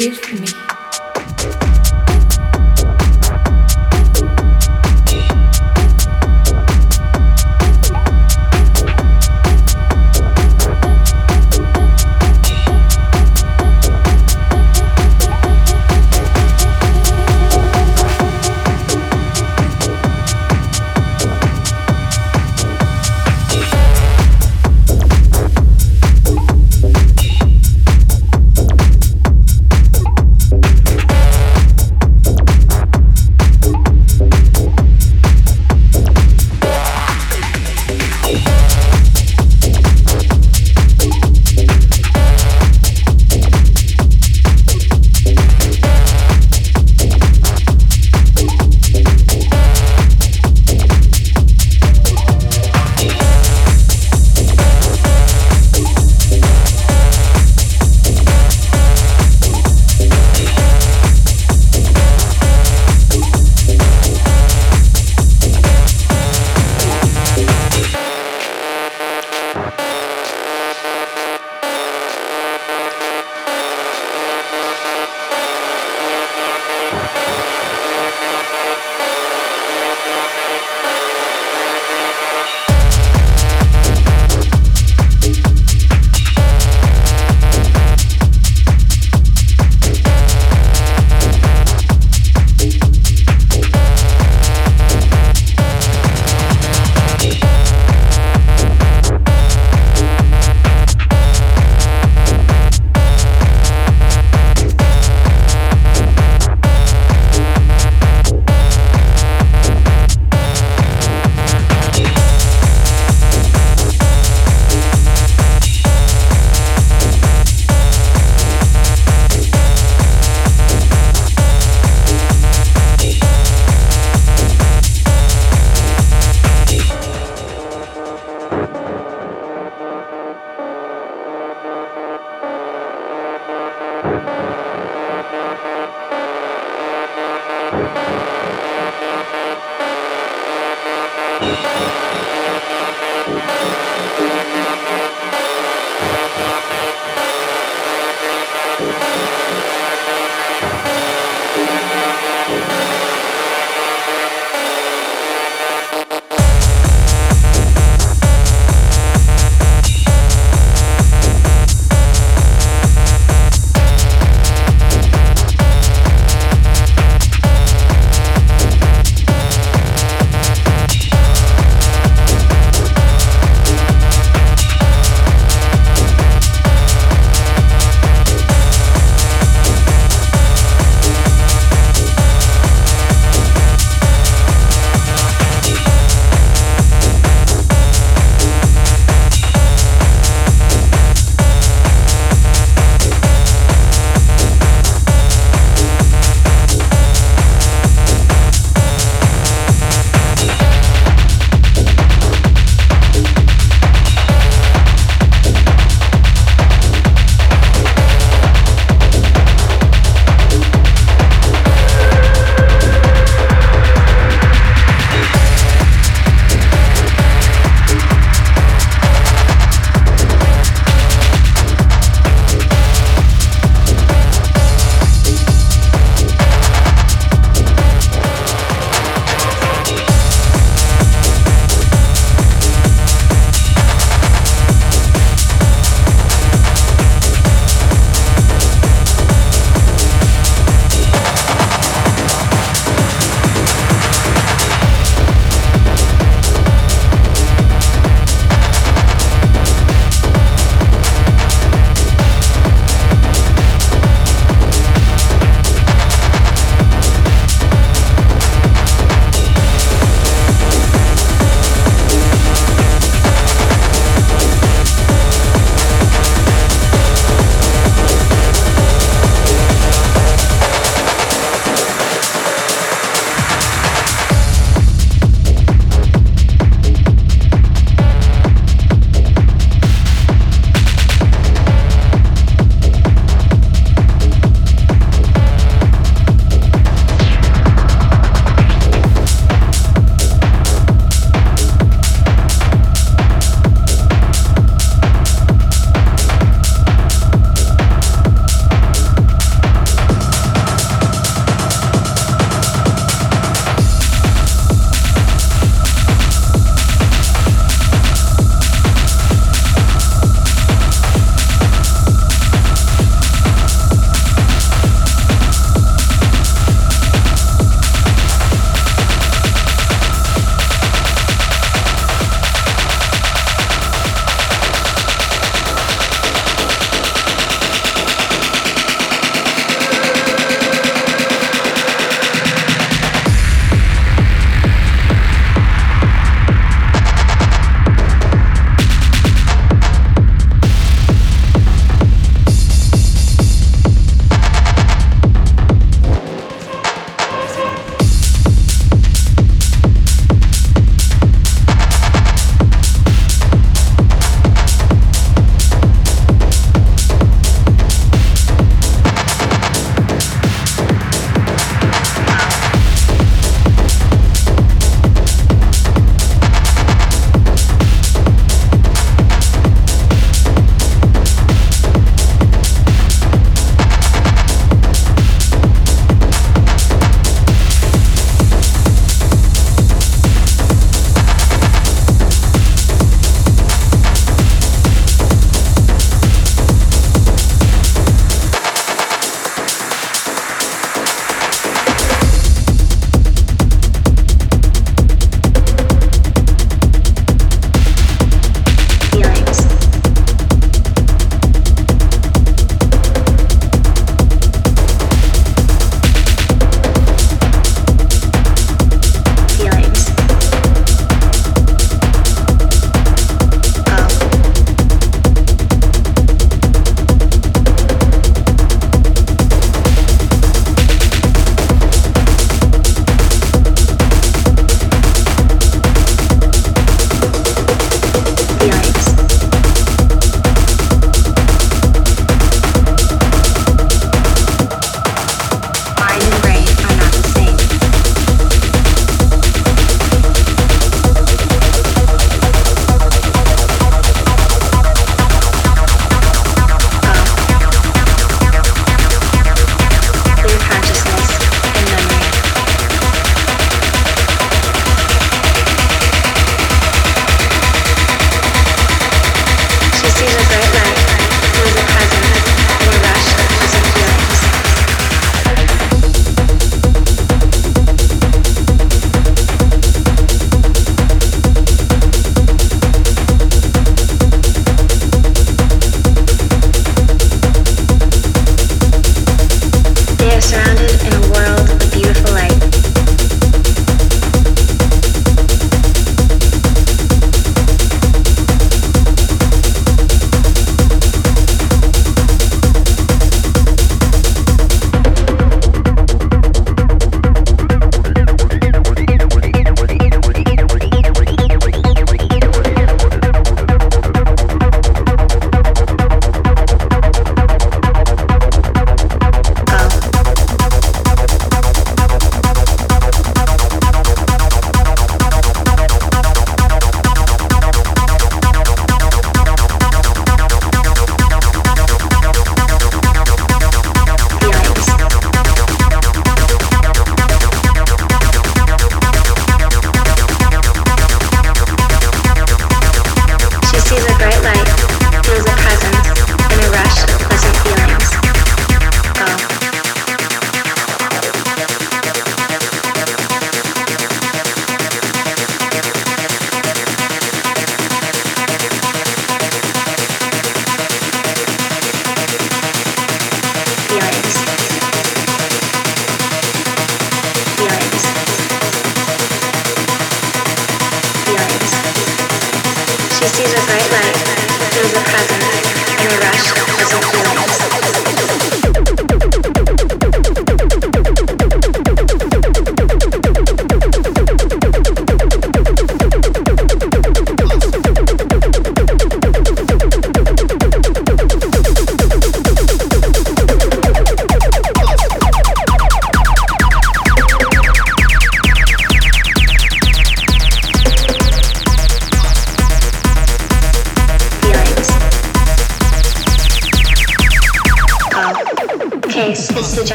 Give me.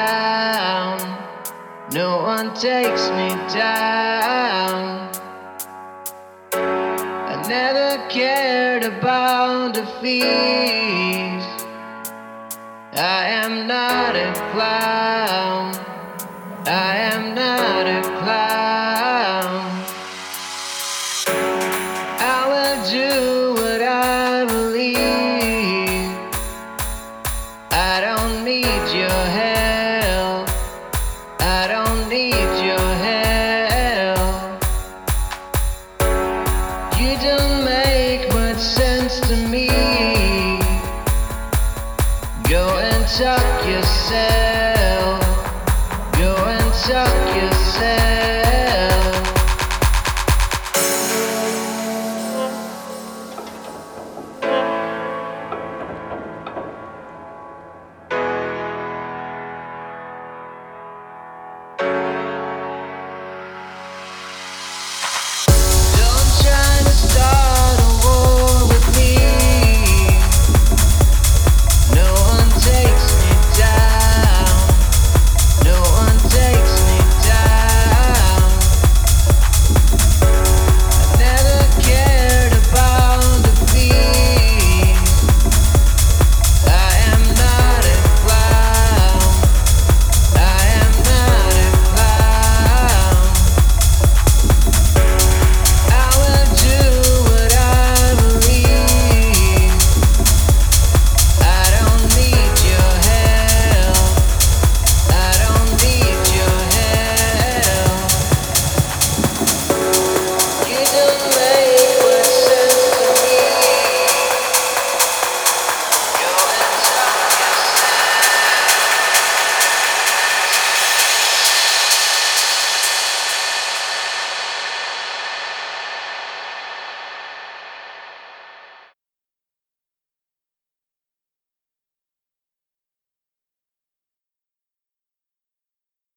down. No one takes me down. I never cared about defeat. I am not a clown. I